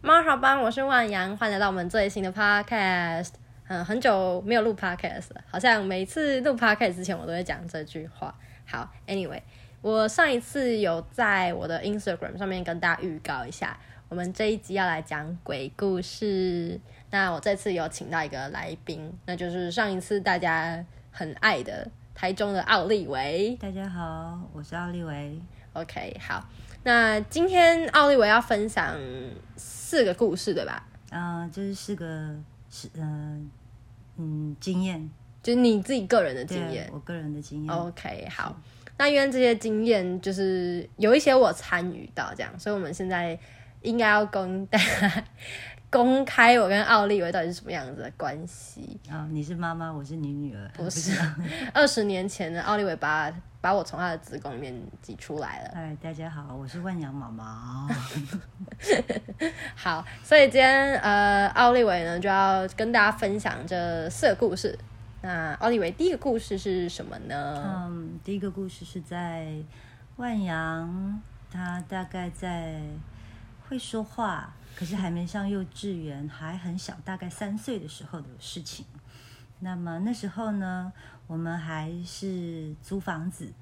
猫好班，我是万阳，欢迎来到我们最新的 podcast。嗯，很久没有录 podcast 了，好像每次录 podcast 之前我都会讲这句话。好，anyway，我上一次有在我的 Instagram 上面跟大家预告一下，我们这一集要来讲鬼故事。那我这次有请到一个来宾，那就是上一次大家很爱的台中的奥利维。大家好，我是奥利维。OK，好，那今天奥利维要分享四个故事，对吧？啊、就是四个是嗯、嗯经验，就是你自己个人的经验。我个人的经验。OK，好。那因为这些经验就是有一些我参与到这样，所以我们现在应该要跟大家公开我跟奥利维到底是什么样子的关系。啊、你是妈妈，我是你女儿。不是，二十年前的奥利维把把我从他的子宫里面挤出来了。哎，大家好，我是万阳妈妈。好，所以今天呃，奥利维呢就要跟大家分享这四个故事。那奥利维第一个故事是什么呢？嗯，第一个故事是在万阳，他大概在会说话，可是还没上幼稚园，还很小，大概三岁的时候的事情。那么那时候呢，我们还是租房子，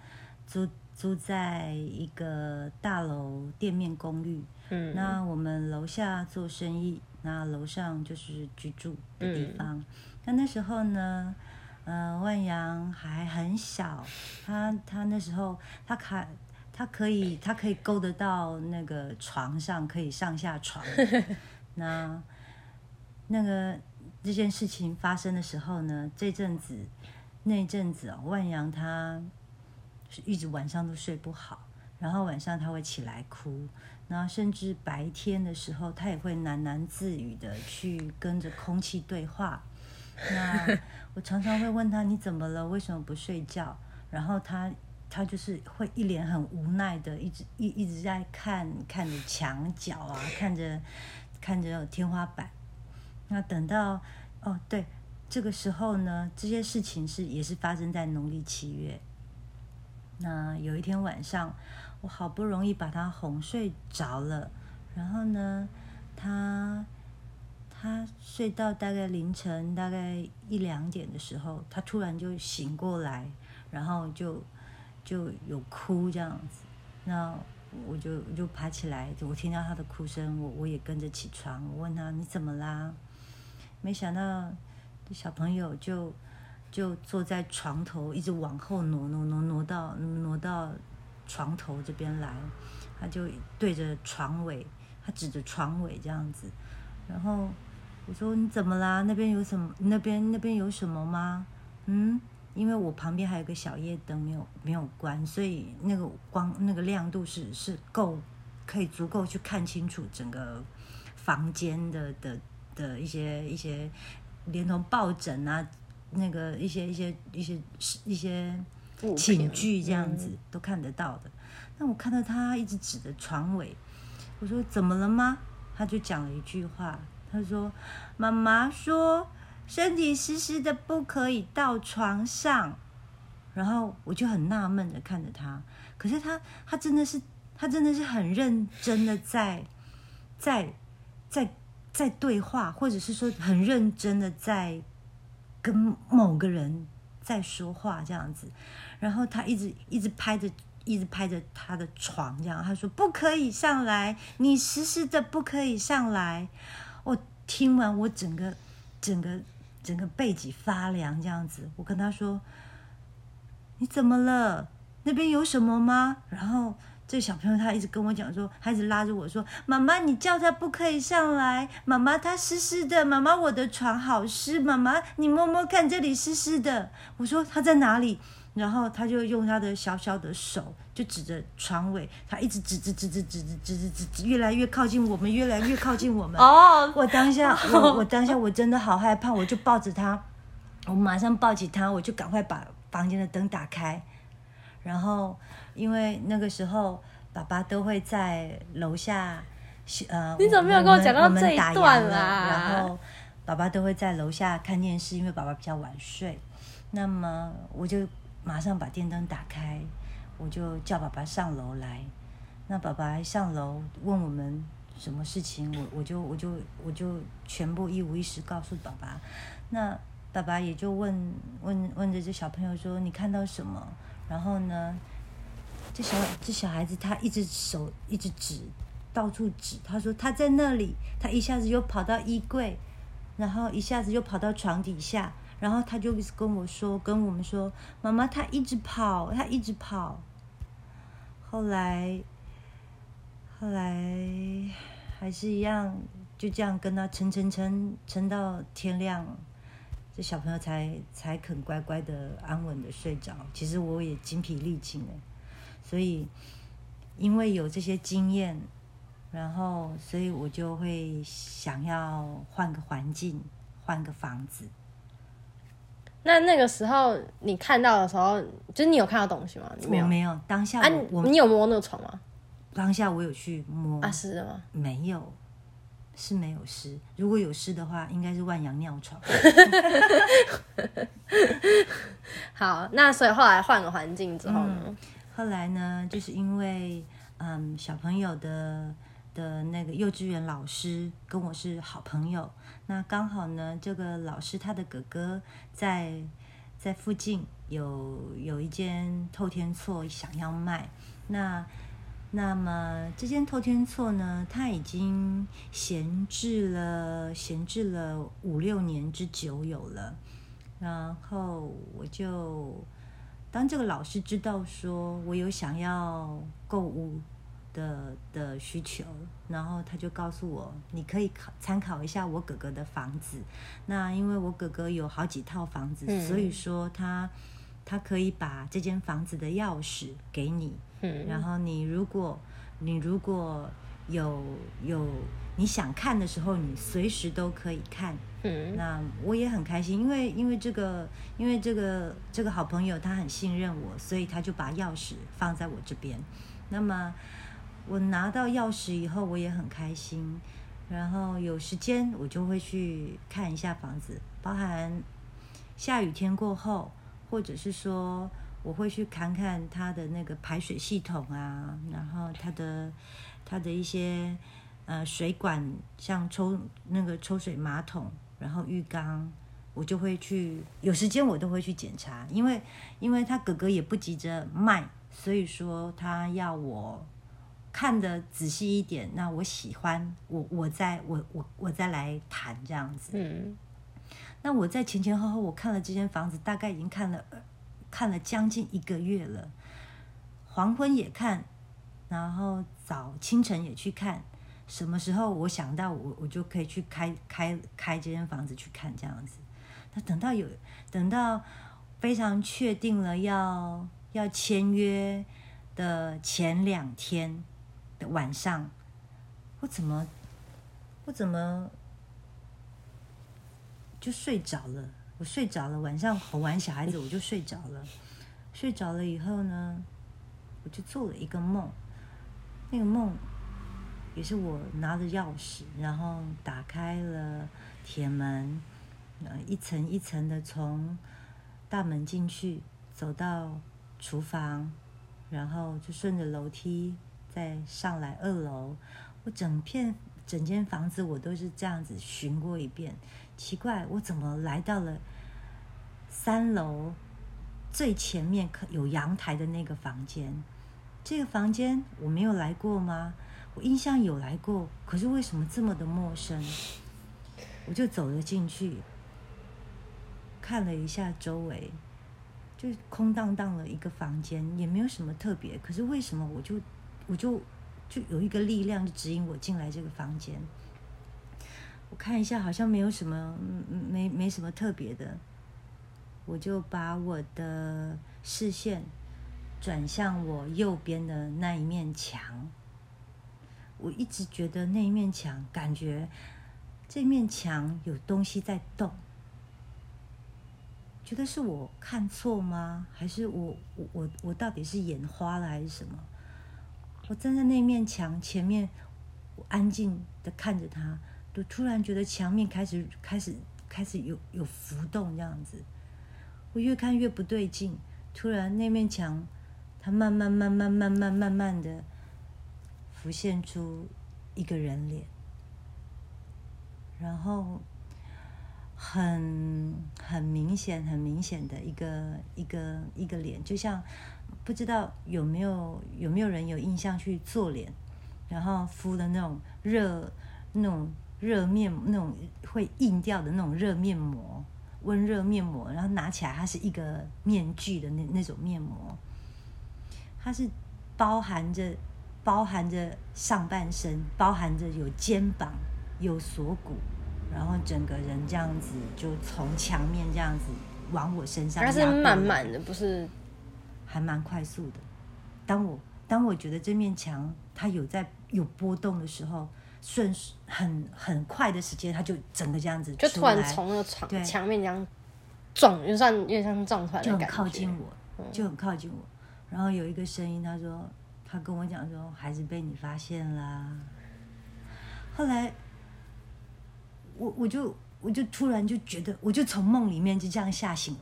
租租在一个大楼店面公寓。嗯，那我们楼下做生意，那楼上就是居住的地方。那那时候呢，呃，万阳还很小，他他那时候他卡他可以他可以勾得到那个床上，可以上下床。那那个这件事情发生的时候呢，这阵子那阵子哦，万阳他是一直晚上都睡不好，然后晚上他会起来哭，然后甚至白天的时候，他也会喃喃自语的去跟着空气对话。那 我常常会问他你怎么了？为什么不睡觉？然后他他就是会一脸很无奈的，一直一一直在看看着墙角啊，看着看着天花板。那等到哦对，这个时候呢，这些事情是也是发生在农历七月。那有一天晚上，我好不容易把他哄睡着了，然后呢，他他睡到大概凌晨大概一两点的时候，他突然就醒过来，然后就就有哭这样子。那我就我就爬起来，我听到他的哭声，我我也跟着起床，我问他你怎么啦？没想到小朋友就就坐在床头，一直往后挪挪挪挪到挪到床头这边来，他就对着床尾，他指着床尾这样子，然后我说你怎么啦？那边有什么？那边那边有什么吗？嗯，因为我旁边还有个小夜灯没有没有关，所以那个光那个亮度是是够可以足够去看清楚整个房间的的的一些一些，连同抱枕啊，那个一些一些一些一些寝具这样子、嗯都看得到的。那我看到他一直指着床尾，我说怎么了吗？他就讲了一句话，他说：“妈妈说身体湿湿的不可以到床上。”然后我就很纳闷的看着他，可是他他真的是他真的是很认真的在在在在对话，或者是说很认真的在跟某个人在说话这样子，然后他一直一直拍着。一直拍着他的床，这样他说不可以上来，你湿湿的不可以上来。我听完，我整个整个整个背脊发凉，这样子。我跟他说：“你怎么了？那边有什么吗？”然后这小朋友他一直跟我讲说，他一直拉着我说：“妈妈，你叫他不可以上来。妈妈，他湿湿的。妈妈，我的床好湿。妈妈，你摸摸看，这里湿湿的。”我说：“他在哪里？”然后他就用他的小小的手，就指着床尾，他一直指指指指指指指指指指，越来越靠近我们，越来越靠近我们。哦，我当下，我我当下我真的好害怕，我就抱着他，我马上抱起他，我就赶快把房间的灯打开，然后因为那个时候爸爸都会在楼下，呃，你怎么没有跟我讲到这一段啦。然后爸爸都会在楼下看电视，因为爸爸比较晚睡，那么我就马上把电灯打开，我就叫爸爸上楼来。那爸爸还上楼问我们什么事情，我我就我就我就全部一五一十告诉爸爸。那爸爸也就问问问着这小朋友说：“你看到什么？”然后呢，这小这小孩子他一直手一直指，到处指。他说他在那里，他一下子又跑到衣柜，然后一下子又跑到床底下，然后他就跟我说，跟我们说：“妈妈，他一直跑，他一直跑。”后来，后来还是一样，就这样跟他撑撑撑撑到天亮，这小朋友才才肯乖乖的安稳的睡着。其实我也精疲力尽了，所以因为有这些经验，然后所以我就会想要换个环境，换个房子。那那个时候你看到的时候，就是你有看到东西吗？你没有，我没有当下啊，你有摸那个床吗？当下我有去摸，啊，是的吗？没有，是没有湿。如果有湿的话，应该是万阳尿床。好，那所以后来换个环境之后呢？后来呢，就是因为嗯，小朋友的的那个幼稚园老师跟我是好朋友，那刚好呢，这个老师他的哥哥在在附近有有一间透天厝想要卖，那那么这间透天厝呢，它已经闲置了闲置了五六年之久有了，然后我就当这个老师知道说我有想要购物的的需求，然后他就告诉我，你可以考参考一下我哥哥的房子。那因为我哥哥有好几套房子，嗯所以说他他可以把这间房子的钥匙给你，嗯，然后你如果你如果有有你想看的时候，你随时都可以看。嗯那我也很开心，因为因为这个因为这个这个好朋友他很信任我，所以他就把钥匙放在我这边。那么我拿到钥匙以后，我也很开心。然后有时间我就会去看一下房子，包含下雨天过后，或者是说我会去看看它的那个排水系统啊，然后它的它的一些呃水管，像抽那个抽水马桶，然后浴缸，我就会去有时间我都会去检查，因为因为他哥哥也不急着卖，所以说他要我看的仔细一点，那我喜欢我我再我我我再来谈这样子。嗯那我在前前后后我看了这间房子，大概已经看了呃看了将近一个月了，黄昏也看，然后早清晨也去看，什么时候我想到我我就可以去开开开这间房子去看这样子。那等到有等到非常确定了要要签约的前两天的晚上，我怎么我怎么就睡着了？我睡着了，晚上哄完小孩子我就睡着了。睡着了以后呢，我就做了一个梦，那个梦也是我拿着钥匙，然后打开了铁门，呃，一层一层的从大门进去，走到厨房，然后就顺着楼梯再上来二楼。我整片整间房子我都是这样子巡过一遍。奇怪，我怎么来到了三楼最前面可有阳台的那个房间？这个房间我没有来过吗？我印象有来过，可是为什么这么的陌生？我就走了进去，看了一下周围，就空荡荡的一个房间，也没有什么特别。可是为什么我就我就就有一个力量就指引我进来这个房间？我看一下，好像没有什么，没没什么特别的。我就把我的视线转向我右边的那一面墙。我一直觉得那一面墙，感觉这面墙有东西在动。觉得是我看错吗？还是我我我我到底是眼花了还是什么？我站在那面墙前面，我安静的看着他，就突然觉得墙面开始开始开始有有浮动这样子。我越看越不对劲，突然那面墙，它慢慢慢慢慢慢慢慢的浮现出一个人脸，然后很很明显、很明显的一个一个一个脸，就像不知道有没有有没有人有印象去做脸，然后敷的那种热那种热面那种会硬掉的那种热面膜，温热面膜，然后拿起来它是一个面具的那那种面膜，它是包含着包含着上半身，包含着有肩膀有锁骨。然后整个人这样子就从墙面这样子往我身上它，是慢慢的，不是还蛮快速的。当我当我觉得这面墙它有在有波动的时候，顺很很快的时间，它就整个这样子就突然从那个墙对墙面这样撞，就算有点像撞出来就很的感觉。靠近我，就很靠近我。然后有一个声音，他说，他跟我讲说，孩子被你发现啦。后来，我我就我就突然就觉得，我就从梦里面就这样吓醒。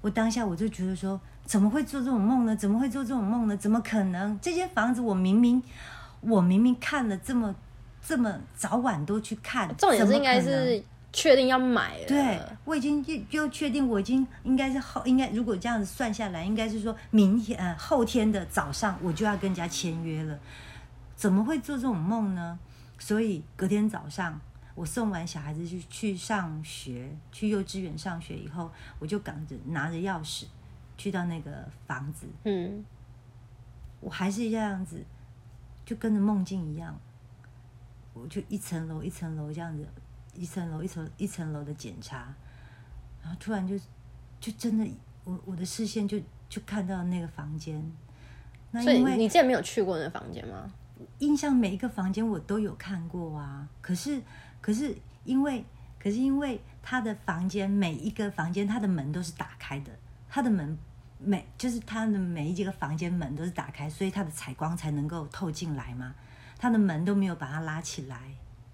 我当下我就觉得说，怎么会做这种梦呢？怎么会做这种梦呢？怎么可能？这间房子我明明我明明看了这么这么早晚都去看，重点是应该是确定要买了，对，我已经又又确定，我已经应该是后应该如果这样子算下来，应该是说明天呃后天的早上我就要跟人家签约了，怎么会做这种梦呢？所以隔天早上我送完小孩子去去上学，去幼稚园上学以后，我就赶着拿着钥匙去到那个房子，嗯，我还是这样子，就跟着梦境一样，我就一层楼一层楼这样子，一层楼一层一层楼的检查，然后突然就就真的，我我的视线就就看到那个房间，那因为你之前没有去过那个房间吗？印象每一个房间我都有看过啊，可是可是因为可是因为他的房间每一个房间他的门都是打开的，它的门每就是它的每一个房间门都是打开，所以它的采光才能够透进来嘛，它的门都没有把它拉起来，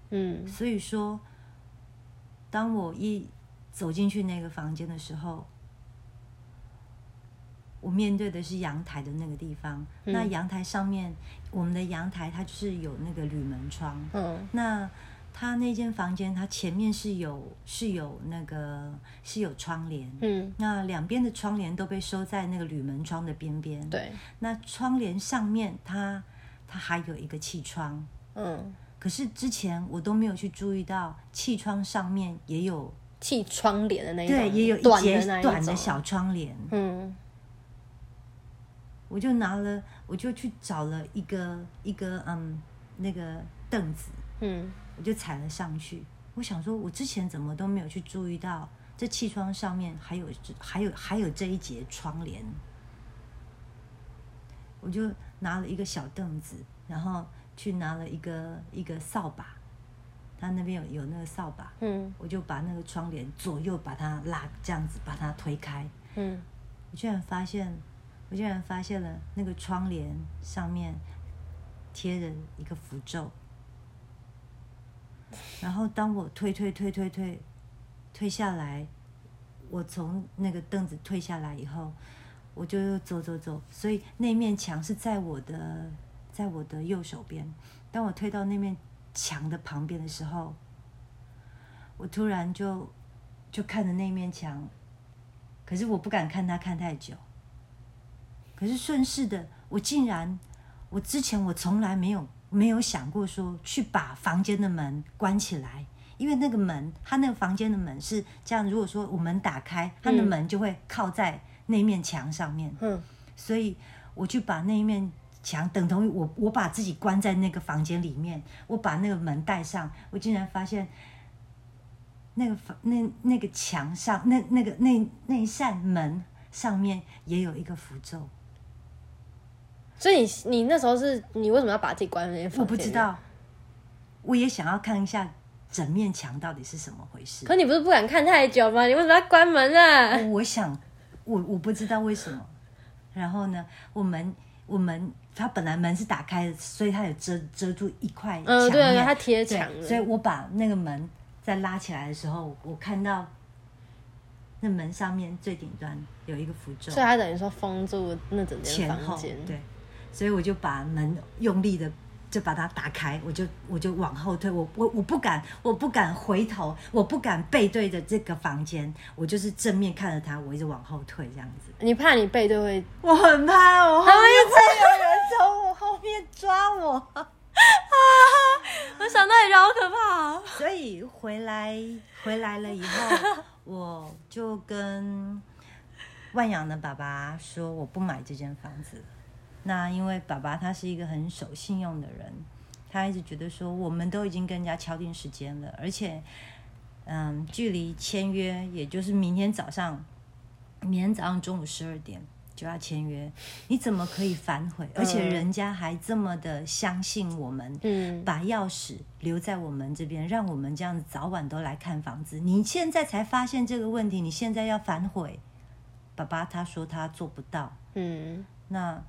嗯，所以说，当我一走进去那个房间的时候，我面对的是阳台的那个地方。嗯。那阳台上面，我们的阳台它就是有那个铝门窗。嗯。那它那间房间，它前面是有是有那个是有窗帘。嗯，那两边的窗帘都被收在那个铝门窗的边边。。对，那窗帘上面它它还有一个气窗。嗯，可是之前我都没有去注意到气窗上面也有，气窗帘的那一种，对，也有一短节短的小窗帘。嗯我就拿了，我就去找了一个一个嗯那个凳子，嗯我就踩了上去。我想说，我之前怎么都没有去注意到这气窗上面还有还有还有这一节窗帘。我就拿了一个小凳子，然后去拿了一个一个扫把，他那边有有那个扫把，嗯我就把那个窗帘左右把它拉这样子把它推开，嗯，我居然发现，我居然发现了那个窗帘上面贴着一个符咒。然后当我推推推推推推下来，我从那个凳子退下来以后，我就又走走走，所以那面墙是在我的在我的右手边。当我推到那面墙的旁边的时候，我突然就就看着那面墙，可是我不敢看它看太久。可是顺势的，我竟然，我之前我从来没有没有想过说去把房间的门关起来，因为那个门，他那个房间的门是这样，如果说我门打开，他的嗯门就会靠在那面墙上面，嗯，所以我去把那一面墙等同于我我把自己关在那个房间里面，我把那个门带上，我竟然发现那个房那那个墙上那那个那那一扇门上面也有一个符咒，所以你你那时候是你为什么要把自己关在那间房间？我不知。道，我也想要看一下整面墙到底是什么回事。可你不是不敢看太久吗？你为什么要关门啊？我想，我我不知道为什么。然后呢，我门我门它本来门是打开的，所以它有遮遮住一块墙嗯，面，对啊，它贴对墙了，所以我把那个门再拉起来的时候，我看到那门上面最顶端有一个符咒所以，它等于说封住那整间前后房间。对，所以我就把门用力的就把它打开，我就我就往后退，我我我不敢，我不敢回头，我不敢背对着这个房间，我就是正面看着他，我一直往后退这样子。你怕你背对会？我很怕，我后面会有人从我后面抓我，啊 我想到也觉得好可怕、哦。所以回来回来了以后，我就跟万阳的爸爸说，我不买这间房子了。那因为爸爸他是一个很守信用的人，他一直觉得说我们都已经跟人家敲定时间了，而且，嗯，距离签约也就是明天早上，明天早上中午十二点就要签约，你怎么可以反悔？而且人家还这么的相信我们，嗯，把钥匙留在我们这边，让我们这样子早晚都来看房子。你现在才发现这个问题，你现在要反悔？爸爸他说他做不到，嗯，那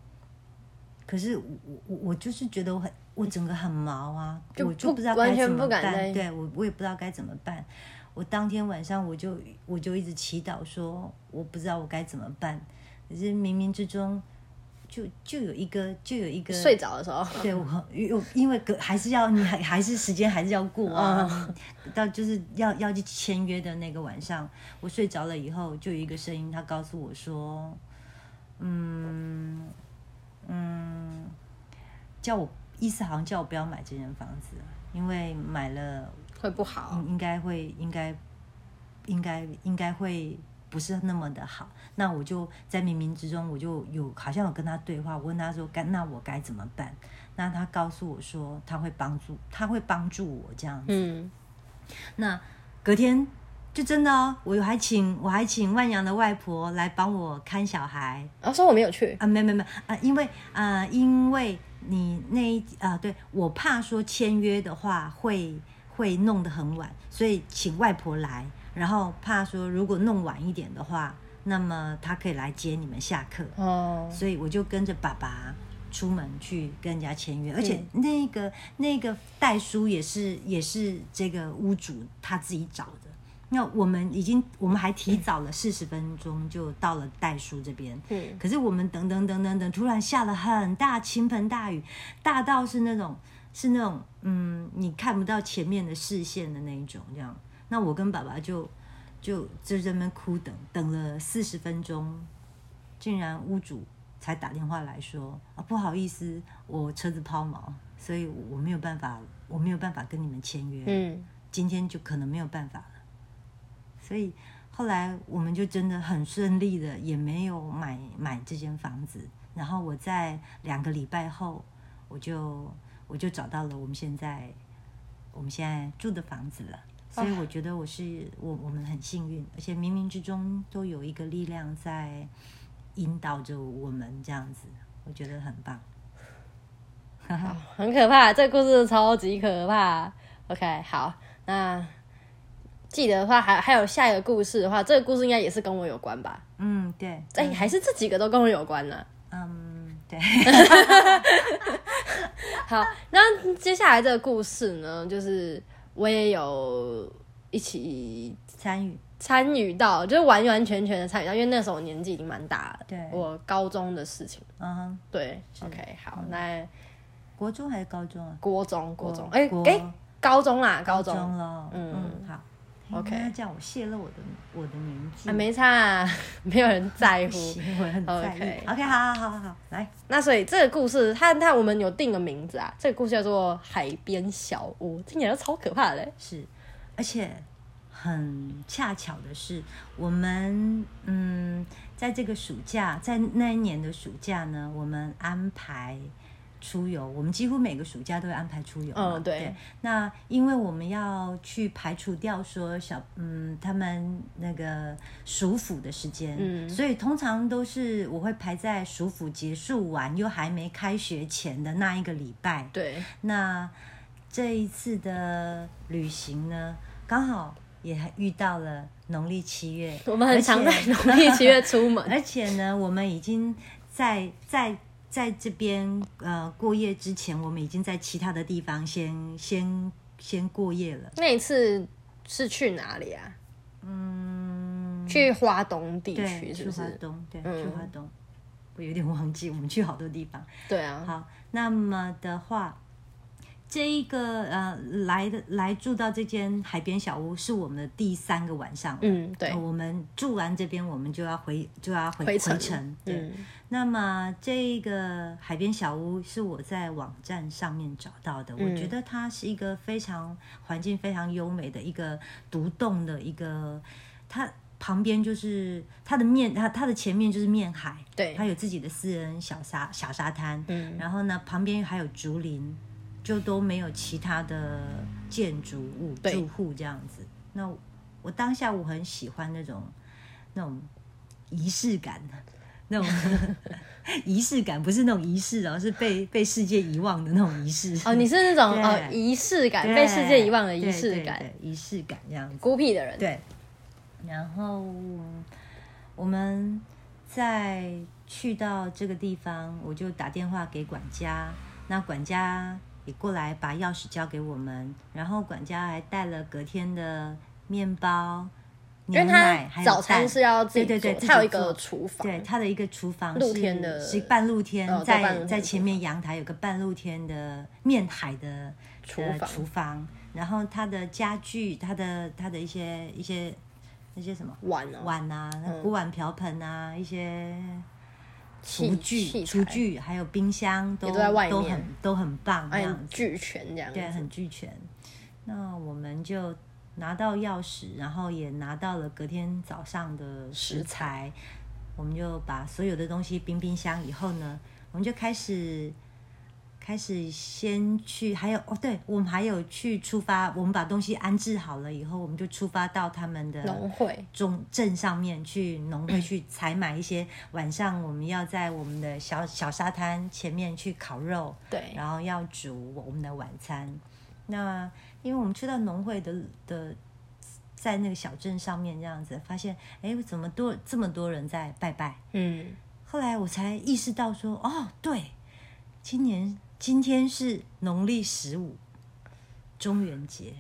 可是我我我就是觉得我很我整个很毛啊，就我就不不知道该完全怎么办。不敢对我我也不知道该怎么办。我当天晚上我就我就一直祈祷说，我不知道我该怎么办。可是冥冥之中，就就有一个就有一个睡着的时候，对我，因因为隔还是要你还还是时间还是要过啊，到就是要要去签约的那个晚上，我睡着了以后，就有一个声音，他告诉我说，嗯嗯，叫我意思好像叫我不要买这间房子，因为买了会不好。应应该会应该应该应该会不是那么的好。那我就在冥冥之中，我就有好像有跟他对话，我问他说该那我该怎么办？那他告诉我说他会帮助他会帮助我这样子。嗯，那隔天就真的哦，我还请我还请万阳的外婆来帮我看小孩。啊说我没有去，啊，没没没啊，因为啊、因为你那一啊，对我怕说签约的话会会弄得很晚，所以请外婆来，然后怕说如果弄晚一点的话，那么她可以来接你们下课，哦，所以我就跟着爸爸出门去跟人家签约，而且那个那个代书也是也是这个屋主他自己找的。那我们已经，我们还提早了四十分钟就到了代书这边，嗯，可是我们等等等等等，突然下了很大倾盆大雨，大到是那种是那种嗯，你看不到前面的视线的那一种，这样。那我跟爸爸就就就在那边哭等等了四十分钟，竟然屋主才打电话来说啊，不好意思，我车子抛锚，所以我没有办法，我没有办法跟你们签约，嗯，今天就可能没有办法了。所以后来我们就真的很顺利的，也没有买买这间房子。然后我在两个礼拜后，我就我就找到了我们现在我们现在住的房子了。所以我觉得我是我我们很幸运，而且冥冥之中都有一个力量在引导着我们这样子，我觉得很棒。好，很可怕，这个故事超级可怕。OK，好，那记得的话，还还有下一个故事的话，这个故事应该也是跟我有关吧？嗯，对，哎、还是这几个都跟我有关呢。嗯，对，好，那接下来这个故事呢，就是我也有一起参与，参与到，就是完完全全的参与到，因为那时候我年纪已经蛮大了，对。我高中的事情。嗯哼，对，OK，好，那国中还是高中啊？国中，国中，国哎国哎，高中啦，高中。中了，嗯。嗯，好 OK 那这样我泄露我的我的年纪，啊，没差、啊，没有人在乎。不行，我很在 OK 意。OK，好好好好好，来，那所以这个故事，它它我们有定个名字啊，这个故事叫做《海边小屋》，听起来就超可怕的嘞。是，而且很恰巧的是，我们嗯，在这个暑假，在那一年的暑假呢，我们安排。出游，我们几乎每个暑假都会安排出游。嗯对那因为我们要去排除掉说小嗯他们那个暑辅的时间，嗯所以通常都是我会排在暑辅结束完又还没开学前的那一个礼拜。对，那这一次的旅行呢，刚好也还遇到了农历七月，我们很常在农历七月出门。而且呢，我们已经在在在这边呃过夜之前，我们已经在其他的地方先先先过夜了。那一次是去哪里啊？嗯，去花东地，区是不去华是？东，对，嗯去华东。我有点忘记，我们去好多地方。对啊，好，那么的话，这一个呃来的来住到这间海边小屋是我们的第三个晚上。嗯，对。呃，我们住完这边，我们就要回就要回回程程。对，嗯。那么这个海边小屋是我在网站上面找到的，嗯。我觉得它是一个非常环境非常优美的一个独栋的一个，它旁边就是它的面，它它的前面就是面海，对。它有自己的私人小沙小沙滩，嗯。然后呢旁边还有竹林，就都没有其他的建筑物住户这样子。那我当下我很喜欢那种那种仪式感。那种 仪式感不是那种仪式哦，是被被世界遗忘的那种仪式。哦，你是那种对呃仪式感，被世界遗忘的仪式感，对对仪式感这样子。孤僻的人。对，然后我们在去到这个地方，我就打电话给管家，那管家也过来把钥匙交给我们，然后管家还带了隔天的面包、牛奶，还有早餐蛋是要自己做，对对对，自己他有一个做厨房，对，他的一个厨房露是天的是半露天，哦在天在前面阳台有个半露天的面海的的厨房厨房，然后他的家具，他的他的一些一些那些什么碗啊，碗啊，嗯锅碗瓢盆啊，一些器厨具、厨具还有冰箱都都在外面都很都很棒，这哎样。俱全这样。对，很俱全。那我们就拿到钥匙，然后也拿到了隔天早上的食材，我们就把所有的东西冰冰箱以后呢，我们就开始开始先去，还有哦，对，我们还有去出发，我们把东西安置好了以后，我们就出发到他们的农会，中镇上面去农会去采买一些晚上我们要在我们的小小沙滩前面去烤肉，对，然后要煮我们的晚餐。那因为我们去到农会的的，在那个小镇上面这样子，发现哎，怎么多这么多人在拜拜？嗯，后来我才意识到说，哦，对，今年今天是农历十五，中元节。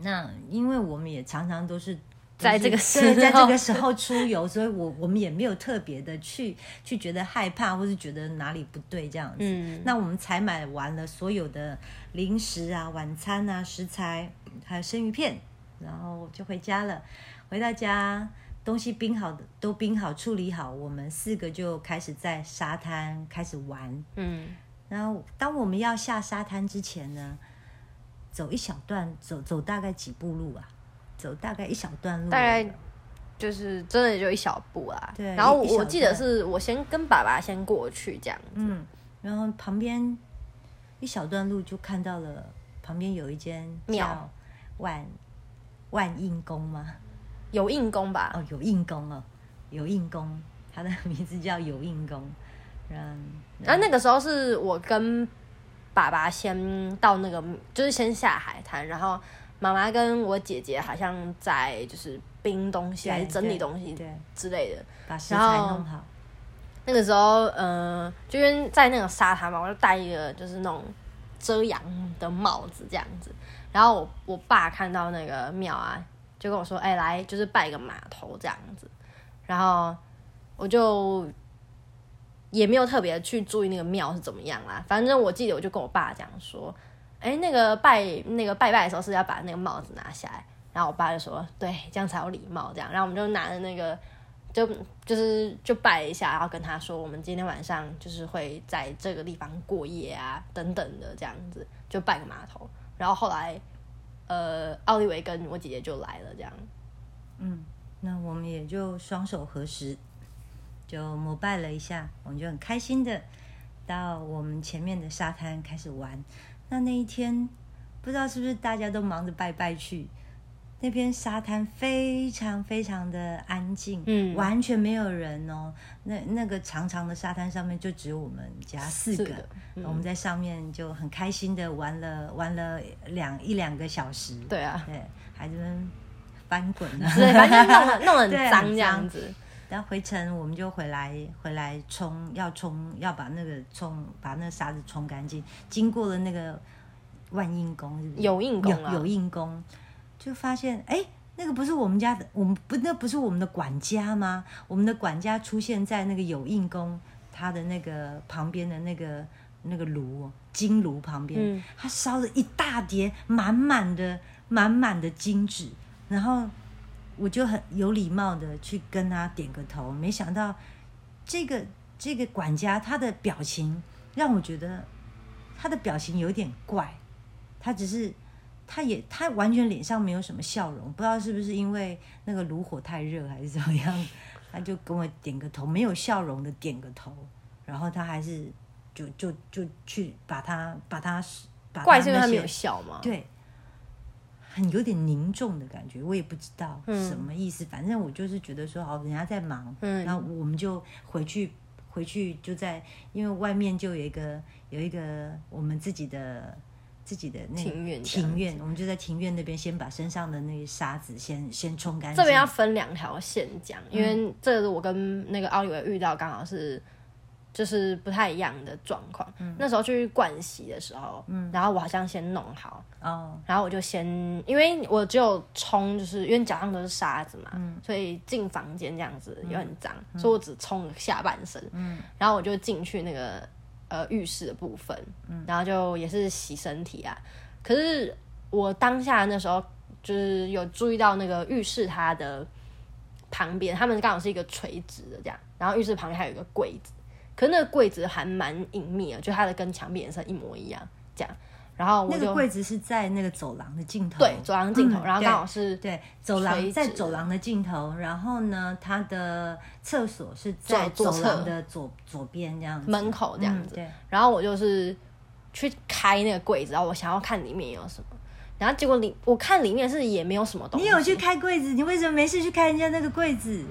那因为我们也常常都是在这个时候在这个时候出游，所以我我们也没有特别的去去觉得害怕，或是觉得哪里不对这样子。嗯那我们采买完了所有的零食啊、晚餐啊、食材，还有生鱼片，然后就回家了。回到家，东西冰好的都冰好、处理好，我们四个就开始在沙滩开始玩。嗯，然后，当我们要下沙滩之前呢，走一小段，走走大概几步路啊？走大概一小段路大概就是真的就一小步啊。对然后我记得是我先跟爸爸先过去这样子。嗯，然后旁边一小段路就看到了，旁边有一间庙叫万万应宫吗？有印宫吧？哦，有应宫哦，有应宫，它的名字叫有应宫。嗯，然后那个时候是我跟爸爸先到那个，就是先下海滩，然后妈妈跟我姐姐好像在就是冰东西对还是整理对东西对，之类的。把食材弄好。那个时候，呃，就因为在那个沙滩嘛，我就戴一个就是那种遮阳的帽子这样子。然后我我爸看到那个庙啊，就跟我说：“哎、来，就是拜个码头这样子。”然后我就也没有特别去注意那个庙是怎么样啦。反正我记得我就跟我爸讲说：“哎、那个拜那个拜拜的时候是要把那个帽子拿下来。”然后我爸就说：“对，这样才有礼貌。”这样，然后我们就拿着那个。就就是就拜一下，然后跟他说，我们今天晚上就是会在这个地方过夜啊，等等的这样子，就拜个码头。然后后来，呃，奥利维跟我姐姐就来了，这样。嗯，那我们也就双手合十，就膜拜了一下，我们就很开心的到我们前面的沙滩开始玩。那那一天，不知道是不是大家都忙着拜拜去，那边沙滩非常非常的安静，嗯完全没有人哦。那那个长长的沙滩上面就只有我们家四个，嗯我们在上面就很开心的玩了玩了两一两个小时，对啊，对，孩子们翻滚啊，对，反正弄得 弄得很脏这样子。然后回程我们就回来，回来冲，要冲，要把那个冲，把那个沙子冲干净。经过了那个万应宫，是不是？有应宫啊有有应宫，就发现哎，那个不是我们家的，我们不，那不是我们的管家吗？我们的管家出现在那个有应宫，他的那个旁边的那个那个炉哦金炉旁边，嗯他烧了一大碟满满的满满的金纸，然后我就很有礼貌的去跟他点个头，没想到这个这个管家他的表情让我觉得他的表情有点怪，他只是他也他完全脸上没有什么笑容，不知道是不是因为那个炉火太热还是怎么样，他就跟我点个头，没有笑容的点个头，然后他还是就就就去把他把他把怪是因为他没有笑吗？对，很有点凝重的感觉，我也不知道嗯什么意思。反正我就是觉得说，哦，人家在忙，嗯然后我们就回去，回去就在，因为外面就有一个有一个我们自己的自己的那个庭院庭院，我们就在庭院那边先把身上的那个沙子先先冲干净。这边要分两条线讲，因为这是我跟那个奥利维遇到刚好是就是不太一样的状况。那时候去盥洗的时候，然后我好像先弄好，哦，然后我就先，因为我只有冲，就是因为脚上都是沙子嘛，所以进房间这样子也很脏，所以我只冲了下半身，然后我就进去那个呃浴室的部分，然后就也是洗身体啊。可是我当下那时候就是有注意到那个浴室它的旁边，他们刚好是一个垂直的这样，然后浴室旁边还有一个柜子，可是那个柜子还蛮隐秘的，就它的跟墙壁颜色一模一样这样。然后我那个柜子是在那个走廊的尽头，对走廊尽头，嗯然后刚好是对，走廊在走廊的尽头，然后呢，它的厕所是在走廊的左左边这样子，门口这样子。嗯对，然后我就是去开那个柜子，然后我想要看里面有什么，然后结果里我看里面是也没有什么东西。你有去？开柜子，你为什么没事去开人家那个柜子？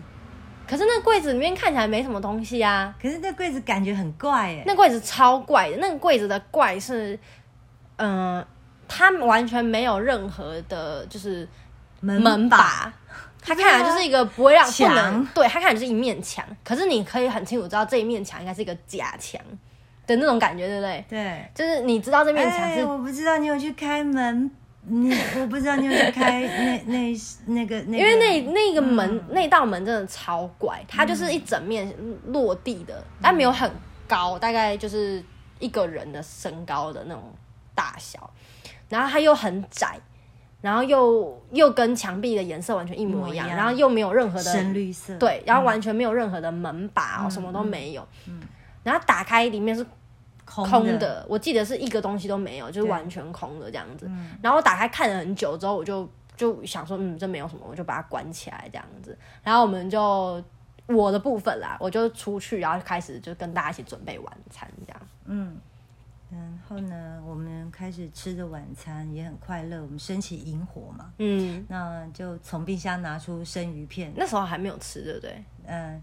可是那柜子里面看起来没什么东西啊。可是那柜子感觉很怪哎，那柜子超怪的，那个柜子的怪是，嗯、它完全没有任何的，就是门门把。它看起来就是一个不会让不能墙对，它看起来就是一面墙，可是你可以很清楚知道这一面墙应该是一个假墙的那种感觉，对不对？对，就是你知道这面墙哎，是我不知道你有去开门，你我不知道你有去开那那那个那个，因为那那个门、嗯那道门真的超怪，它就是一整面落地的，但没有很高，大概就是一个人的身高的那种大小，然后它又很窄，然后又又跟墙壁的颜色完全一模一样，一模一样。然后又没有任何的深绿色，对，然后完全没有任何的门把哦，什么都没有，然后打开里面是空空的，我记得是一个东西都没有，就是完全空的这样子。然后我打开看了很久之后，我就就想说，嗯，这没有什么，我就把它关起来这样子。然后我们就我的部分啦，我就出去，然后开始就跟大家一起准备晚餐这样。嗯，然后呢，我们开始吃着晚餐，也很快乐。我们升起萤火嘛，嗯，那就从冰箱拿出生鱼片，那时候还没有吃，对不对？嗯呃，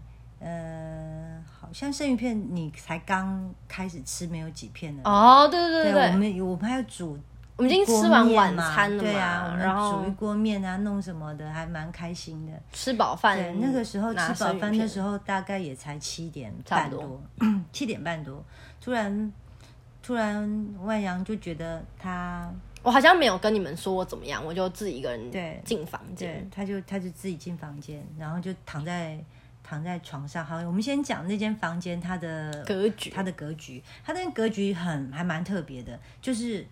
好像生鱼片你才刚开始吃，没有几片呢。哦，对对对对我对，们我们还要煮我们已经吃完晚餐了嘛，对啊，我然后们煮一锅面啊，弄什么的，还蛮开心的。吃饱饭对，，那个时候吃饱饭的时候，大概也才七点半多，七点半多，突然突然万阳就觉得他我好像没有跟你们说我怎么样，我就自己一个人对进房对间。，他就他就自己进房间，然后就躺在躺在床上。好，我们先讲那间房间它的格局，它的格局，它那个格局很还蛮特别的，就是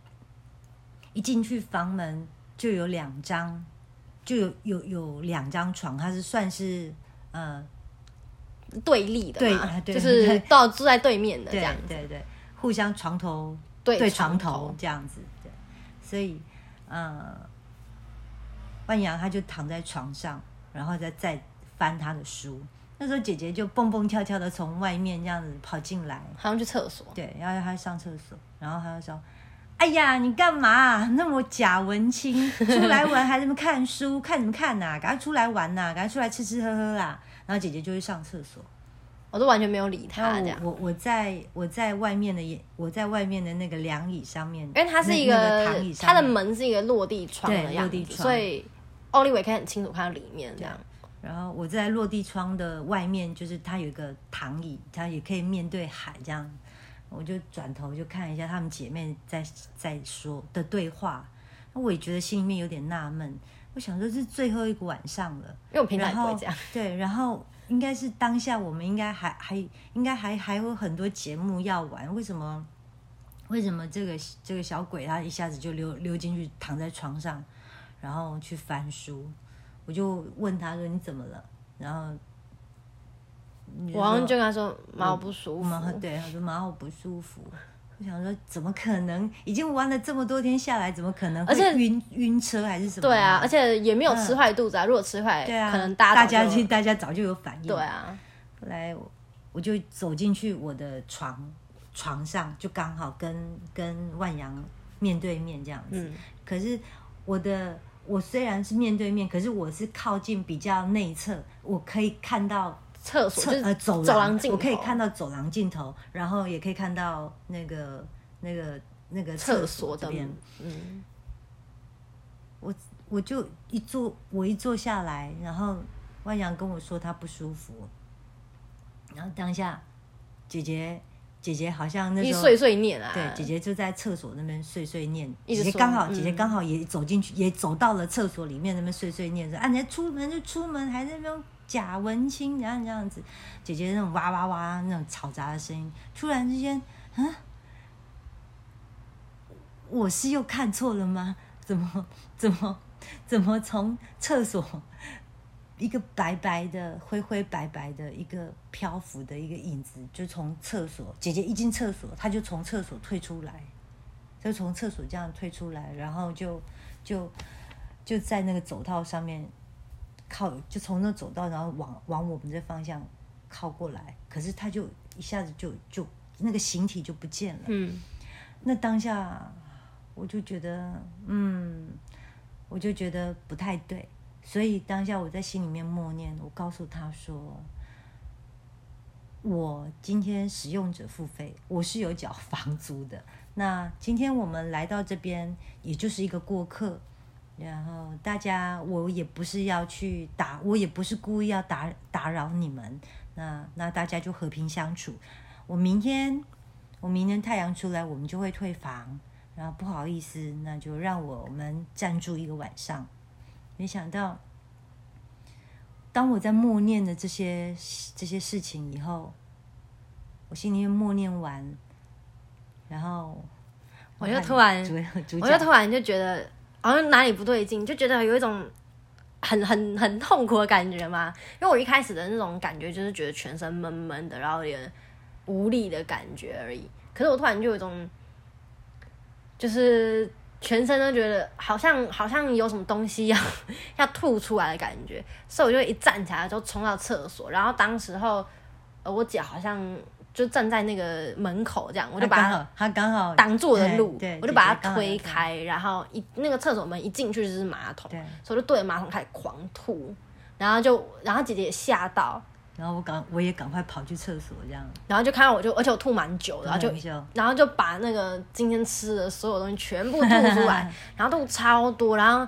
一进去房门就有两张，就有有有两张床，它是算是呃对立的，对就是到住在对面的这对样子，对对，互相床头对对床头头这样子，对，所以呃，万阳他就躺在床上，然后再再翻他的书。那时候姐姐就蹦蹦跳跳的从外面这样子跑进来，好像去厕所。对，然后她上厕所，然后她就说：“哎呀，你干嘛、那么假文青？出来玩还这么看书？看什么看呐、赶快出来玩呐、赶快出来吃吃喝喝啦！”然后姐姐就去上厕所，我都完全没有理然后他这样，我我我在我在外面的我在外面的那个凉椅上面，因为它是一那个那躺椅上它的面门是一个落地窗的样子，落地窗所以奥利维可以很清楚看到里面这样。然后我在落地窗的外面，就是它有一个躺椅，它也可以面对海这样。我就转头就看一下她们姐妹在在说的对话，那我也觉得心里面有点纳闷。我想说，这是最后一个晚上了，因为我平常不会这样，对，然后应该是当下我们应该还还应该还还有很多节目要玩，为什么为什么这个这个小鬼他一下子就溜溜进去躺在床上，然后去翻书？我就问他说你怎么了？然后你我好像说就跟他说妈我不舒服，妈对，他说妈我不舒服。我想说，怎么可能？已经玩了这么多天下来，怎么可能会而且晕晕车还是什么？对啊，而且也没有吃坏肚子啊。如果吃坏，对啊，可能大大家大家早就有反应。对啊，后来我我就走进去我的床床上，就刚好跟跟万阳面对面这样子。嗯，可是我的我虽然是面对面，可是我是靠近比较内侧，我可以看到厕所就是呃走走廊尽头我可以看到走廊尽头，然后也可以看到那个那个那个厕所这边。嗯，我就一坐，我一坐下来，然后万阳跟我说他不舒服，然后当下姐姐姐姐好像那时候碎碎念啊，对姐姐就在厕所那边碎碎念，姐姐刚好嗯。姐姐刚好也走进去，也走到了厕所里面那边碎碎念说啊，你出门就出门，还在那边假文青，然后这样子，姐姐那种哇哇哇那种嘈杂的声音，突然之间，嗯，我是又看错了吗？怎么怎么怎么从厕所一个白白的、灰灰白白的一个漂浮的一个影子，就从厕所，姐姐一进厕所，她就从厕所退出来，就从厕所这样退出来，然后就就就在那个走道上面靠，就从那走道，然后往往我们这方向靠过来，可是她就一下子就就那个形体就不见了。嗯，那当下我就觉得，嗯，我就觉得不太对，所以当下我在心里面默念，我告诉他说，我今天使用者付费，我是有缴房租的。那今天我们来到这边，也就是一个过客。然后大家，我也不是要去打，我也不是故意要打打扰你们。那那大家就和平相处。我明天我明天太阳出来，我们就会退房。然后不好意思，那就让我们暂住一个晚上。没想到，当我在默念的这些这些事情以后，我心里面默念完，然后我就突然我就突然就觉得好像哪里不对劲，就觉得有一种很很很痛苦的感觉嘛。因为我一开始的那种感觉就是觉得全身闷闷的，然后有点无力的感觉而已。可是我突然就有一种，就是全身都觉得好像好像有什么东西要 要吐出来的感觉，所以我就一站起来就冲到厕所，然后当时候呃我姐好像就站在那个门口这样，我就把她他刚好挡住我的路，我就把它姐姐刚好在推开，然后一那个厕所门一进去就是马桶，所以我就对着马桶开始狂吐，然后就然后姐姐也吓到，然后我赶我也赶快跑去厕所这样，然后就看到我就而且我吐蛮久的，然后就然后就把那个今天吃的所有东西全部吐出来，然后吐超多，然后。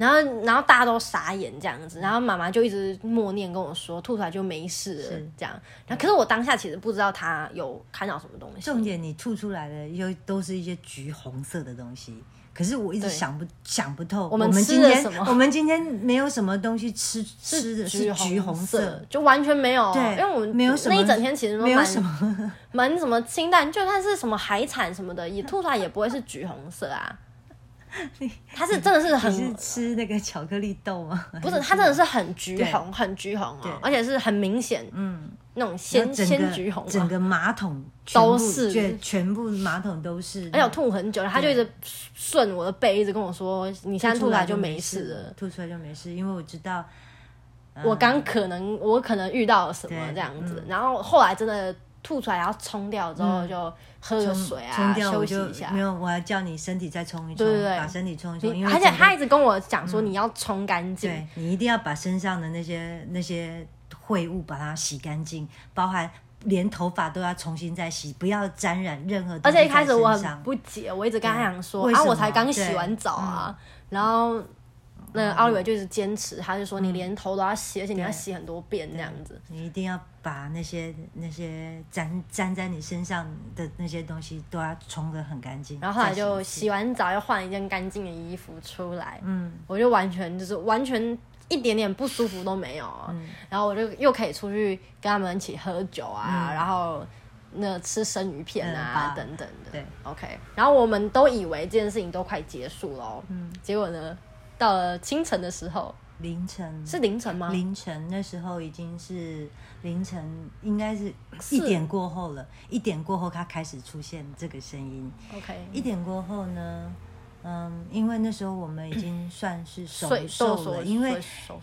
然后，然后大家都傻眼这样子，然后妈妈就一直默念跟我说，吐出来就没事了是这样。然后，可是我当下其实不知道他有看到什么东西。重点你吐出来的又都是一些橘红色的东西，可是我一直想不想不透。我们吃今天了什么我们今天没有什么东西吃 吃的是橘红色，就完全没有。对因为我们没有什么那一整天其实没有什么。蛮什么清淡，就算是什么海产什么的，也 吐出来也不会是橘红色啊。它是真的是很你是吃那个巧克力豆吗？不是，它真的是很橘红，很橘红对哦，而且是很明显嗯，那种然鲜鲜橘红啊，整个马桶都是全全部马桶都是。而且我吐很久了，他就一直顺我的背，一直跟我说：“你现在吐出来就没事了了。，吐出来就没事，因为我知道。呃我刚可能我可能遇到了什么这样子，嗯然后后来真的吐出来，然后冲掉之后就喝个水啊，冲掉休息一下没。有，我还叫你身体再冲一冲，对对对把身体冲一冲，而且他一直跟我讲说你要冲干净，对你一定要把身上的那些那些秽物把它洗干净，包含连头发都要重新再洗，不要沾染任何东而西在且一开始我很不解，我一直跟他讲说啊，我才刚洗完澡啊，然后那个奥利维就是坚持，他就说你连头都要洗，而且你要洗很多遍这样子。你一定要把那些那些沾沾在你身上的那些东西都要冲得很干净。然后后来就洗洗完澡，又换了一件干净的衣服出来，嗯我就完全就是完全一点点不舒服都没有啊。嗯然后我就又可以出去跟他们一起喝酒啊，然后那吃生鱼片啊嗯等等的。对，OK。然后我们都以为这件事情都快结束了哦，嗯，结果呢，到了清晨的时候，凌晨是凌晨吗？凌晨那时候已经是凌晨，应该是是一点过后了。一点过后，他开始出现这个声音。OK，一点过后呢，嗯，因为那时候我们已经 算是熟睡瘦了，因为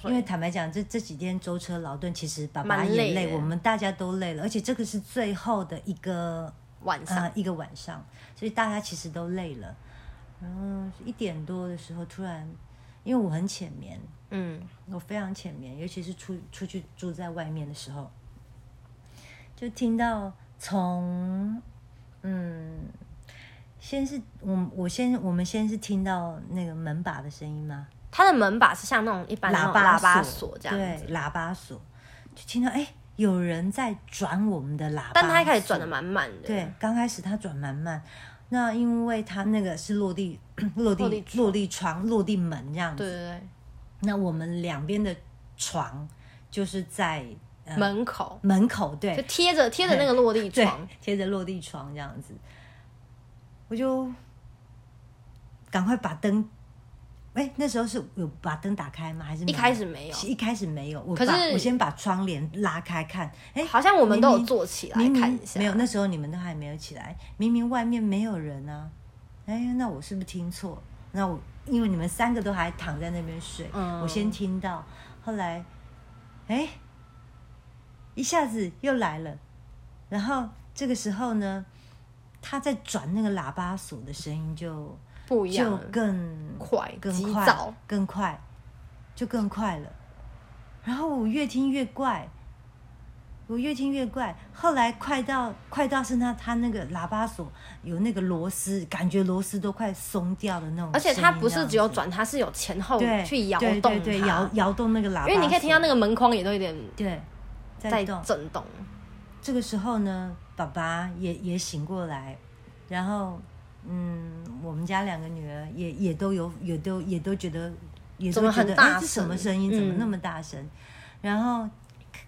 因为坦白讲，这这几天舟车劳顿，其实爸爸也累，累我们大家都累了，而且这个是最后的一个晚上呃一个晚上，所以大家其实都累了。然后一点多的时候，突然因为我很浅眠，嗯，我非常浅眠，尤其是出出去住在外面的时候，就听到从嗯，先是我我先我们先是听到那个门把的声音吗？它的门把是像那种一般的喇叭喇叭锁锁这样对，子，喇叭锁，就听到哎、有人在转我们的喇叭，但它一开始转的蛮慢的，对，刚开始它转蛮慢，那因为它那个是落地 落地落地窗落地门这样子，对对对，那我们两边的床就是在、呃、门口。门口对，就贴着贴着那个落地 对窗，，贴着落地窗这样子，我就赶快把灯。哎，那时候是有把灯打开吗？还是没一开始没有，一开始没有，我可是把我先把窗帘拉开看，哎，好像我们都有坐起来明明看一下，没有，那时候你们都还没有起来，明明外面没有人啊，哎，那我是不是听错？那我因为你们三个都还躺在那边睡，嗯我先听到，后来，哎，一下子又来了，然后这个时候呢，他在转那个喇叭锁的声音就就不一样就，更快更快更快，就更快了。然后我越听越怪，我越听越怪。后来快到快到是那他那个喇叭锁有那个螺丝，感觉螺丝都快松掉的那种。而且它不是只有转，它是有前后去摇对动对摇摇动那个喇叭，因为你可以听到那个门框也都有点对在。震动，这个时候呢，爸爸也也醒过来，然后嗯，我们家两个女儿也也都有也都也都觉得也都觉得很大哎，这什么声声音？怎么嗯那么大声？然后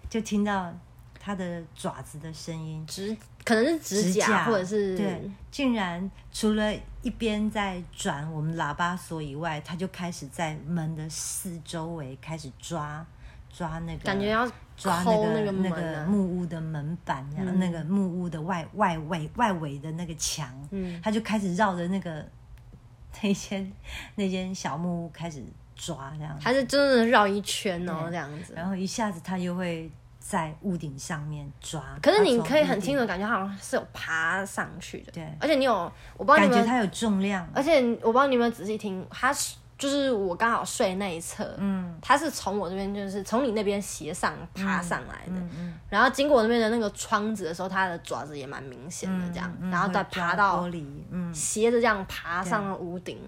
就听到他的爪子的声音，指可能是指甲指甲或者是对，竟然除了一边在转我们喇叭锁以外，他就开始在门的四周围开始抓抓那个感觉要抓那个那个木屋的门板，然后嗯。那个木屋的外外围外围的那个墙，嗯。他就开始绕着那个 那间那间小木屋开始抓这样。子，还是真的绕一圈哦对这样子。然后一下子他就会在屋顶上面抓，可是你可以很清楚地感觉好像是有爬上去的，对。而且你有我不知道你们，感觉它有重量，而且我不知道你们仔细听，它是就是我刚好睡那一侧，嗯。它是从我这边就是从你那边斜上爬上来的，嗯嗯，然后经过我那边的那个窗子的时候，它的爪子也蛮明显的这样，嗯然后再爬到玻璃，嗯，斜着这样爬上了屋顶，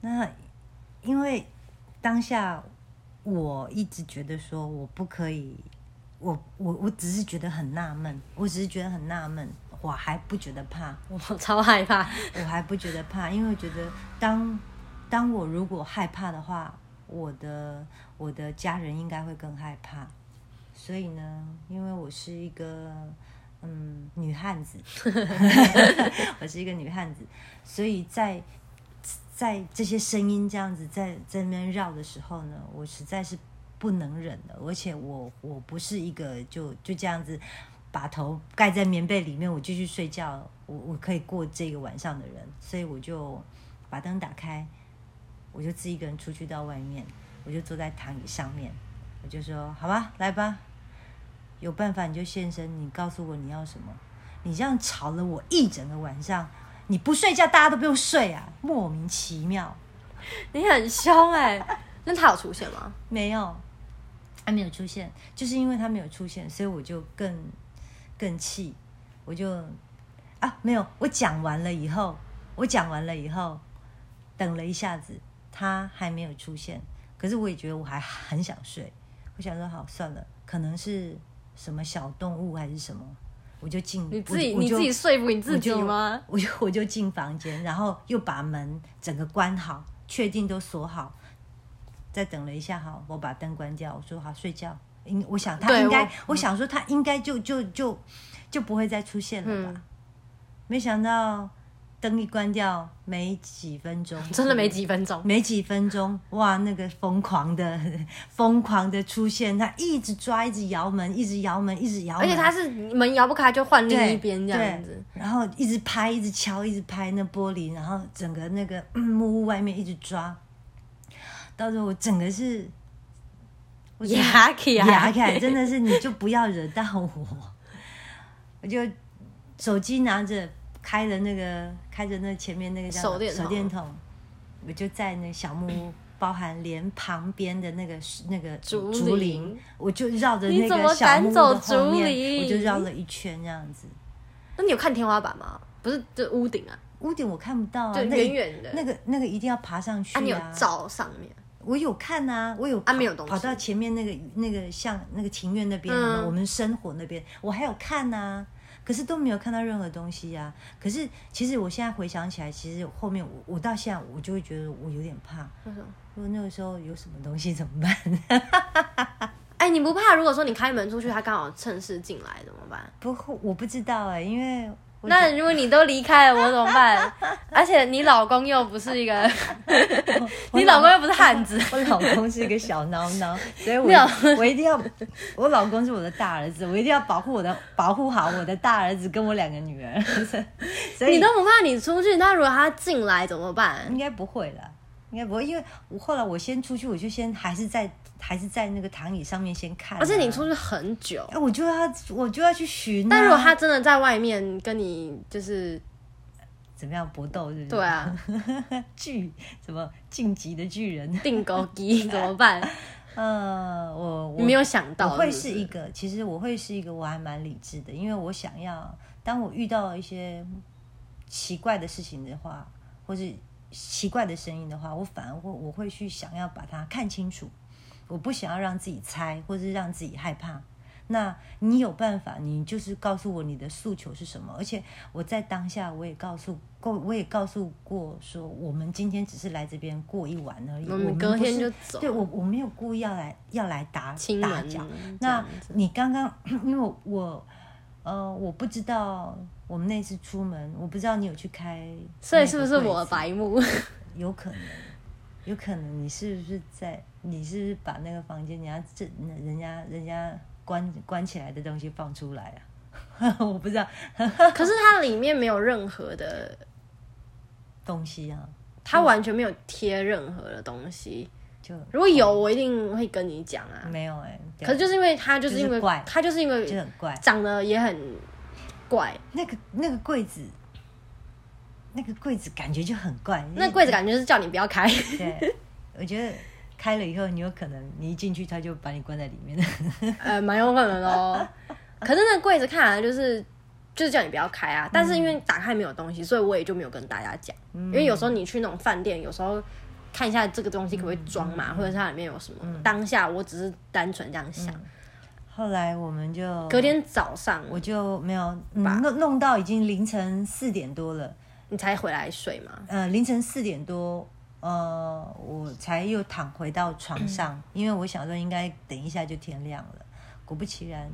那因为当下我一直觉得说我不可以，我我我只是觉得很纳闷，我只是觉得很纳闷，我还不觉得怕，我超害怕，我还不觉得怕，因为我觉得当当我如果害怕的话，我的我的家人应该会更害怕，所以呢，因为我是一个嗯女汉子 我是一个女汉子，所以在在这些声音这样子在在那边绕的时候呢，我实在是不能忍了，而且我我不是一个就就这样子把头盖在棉被里面，我继续睡觉，我我可以过这个晚上的人，所以我就把灯打开，我就自己一个人出去到外面，我就坐在躺椅上面，我就说好吧，来吧，有办法你就现身，你告诉我你要什么，你这样吵了我一整个晚上。你不睡觉，大家都不用睡啊！莫名其妙，你很凶哎、那他有出现吗？没有，他没有出现，就是因为他没有出现，所以我就更更气，我就啊没有，我讲完了以后，我讲完了以后，等了一下子，他还没有出现，可是我也觉得我还很想睡，我想说好算了，可能是什么小动物还是什么，我就进你自己你自己说服你自己吗？我就 我就进房间，然后又把门整个关好，确定都锁好，再等了一下，好，我把灯关掉，我说好睡觉，应我想他应该我，我想说他应该就就就就不会再出现了吧？嗯。没想到灯一关掉，没几分钟，真的没几分钟。没几分钟，哇，那个疯狂的 疯狂的出现，他一直抓，一直摇门，一直摇门，一直摇门，而且他是门摇不开就换另一边这样子，对然后一直拍，一直敲，一直拍那玻璃，然后整个那个嗯 木屋外面一直抓，到时候我整个是。牙起牙开，真的是你就不要惹到我，我就手机拿着开着那个开着那前面那个叫手电筒手电筒，我就在那小木屋，包含连旁边的那个那个竹竹林林，我就绕着那个小木屋后面，竹林我就绕了一圈这样子。那你有看天花板吗？不是，就屋顶啊，屋顶我看不到啊，就远远的。那个那个一定要爬上去啊，你有照上面？我有看啊，我有啊没有东西跑到前面那个那个像那个庭院那边，嗯我们生活那边，我还有看啊，可是都没有看到任何东西呀、可是其实我现在回想起来，其实后面我我到现在我就会觉得我有点怕，为什么？如果那个时候有什么东西怎么办？哎，你不怕？如果说你开门出去，他刚好趁势进来怎么办？不过我不知道哎、因为我那如果你都离开了，我怎么办？而且你老公又不是一个，你老公又不是汉子，我老公是一个小孬孬，所以我我一定要，我老公是我的大儿子，我一定要保护我的保护好我的大儿子跟我两个女儿，所以你都不怕你出去，那如果他进来怎么办？应该不会了，应该不会，因为我后来我先出去，我就先还是在还是在那个躺椅上面先看啊、而且你出去很久，哎，我就要我就要去寻、啊，但如果他真的在外面跟你就是怎么样搏斗，是不是？对啊，巨什么晋级的巨人，定高机 怎么办？呃，我我没有想到我会是一个，其实我会是一个，我还蛮理智的，因为我想要，当我遇到一些奇怪的事情的话，或是奇怪的声音的话，我反而会我会去想要把它看清楚，我不想要让自己猜，或是让自己害怕。那你有办法，你就是告诉我你的诉求是什么，而且我在当下我也告诉过，我也告诉过说，我们今天只是来这边过一晚而已，我们们隔天就走对我我没有故意要来要来打打搅。那你刚刚因为我呃我不知道我们那次出门，我不知道你有去开，所以是不是我的？白目？有可能，有可能你是不是在你是不是把那个房间人家这人家人家关关起来的东西放出来啊？我不知道 可是它里面没有任何的，东西啊，它完全没有贴任何的东西。就如果有，我一定会跟你讲啊。没有哎、可是就是因为它就是因为就是怪它就是因为就为很怪。长得也很怪，那个那个柜子，那个柜子感觉就很怪。那柜子感觉就是叫你不要开。对，我觉得开了以后，你有可能你一进去，他就把你关在里面。呃，蛮有可能的哦。可是那柜子看来就是就是叫你不要开啊，但是因为打开没有东西，所以我也就没有跟大家讲。因为有时候你去那种饭店，有时候看一下这个东西可不可以装嘛，或者是它里面有什么。当下我只是单纯这样想。后来我们就隔天早上我就没有、弄弄到已经凌晨四点多了，你才回来睡吗？呃，凌晨四点多。呃，我才又躺回到床上，因为我想说应该等一下就天亮了。果不其然，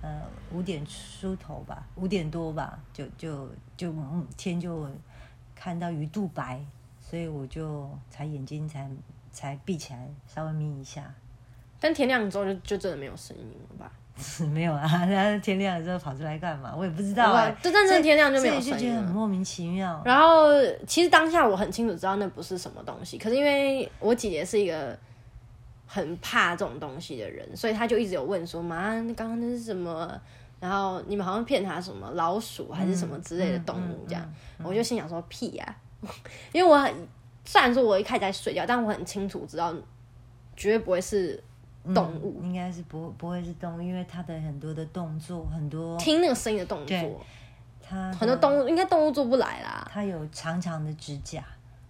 呃，五点出头吧，五点多吧，就就就嗯天就看到鱼肚白，所以我就才眼睛才才闭起来，稍微眯一下。但天亮之后就就真的没有声音了吧？没有啊，他天亮了之后跑出来干嘛？我也不知道哎、就但是天亮就没有所以就觉得声音了。很莫名其妙。然后其实当下我很清楚知道那不是什么东西，可是因为我姐姐是一个很怕这种东西的人，所以她就一直有问说：“妈，刚刚那是什么？”然后你们好像骗她什么老鼠还是什么之类的动物这样，我就心想说屁呀、因为我很虽然说我一开始在睡觉，但我很清楚知道绝对不会是动物，应该是不不会是动物，因为它的很多的动作，很多听那个声音的动作，它很多动物应该动物做不来啦，它有长长的指甲，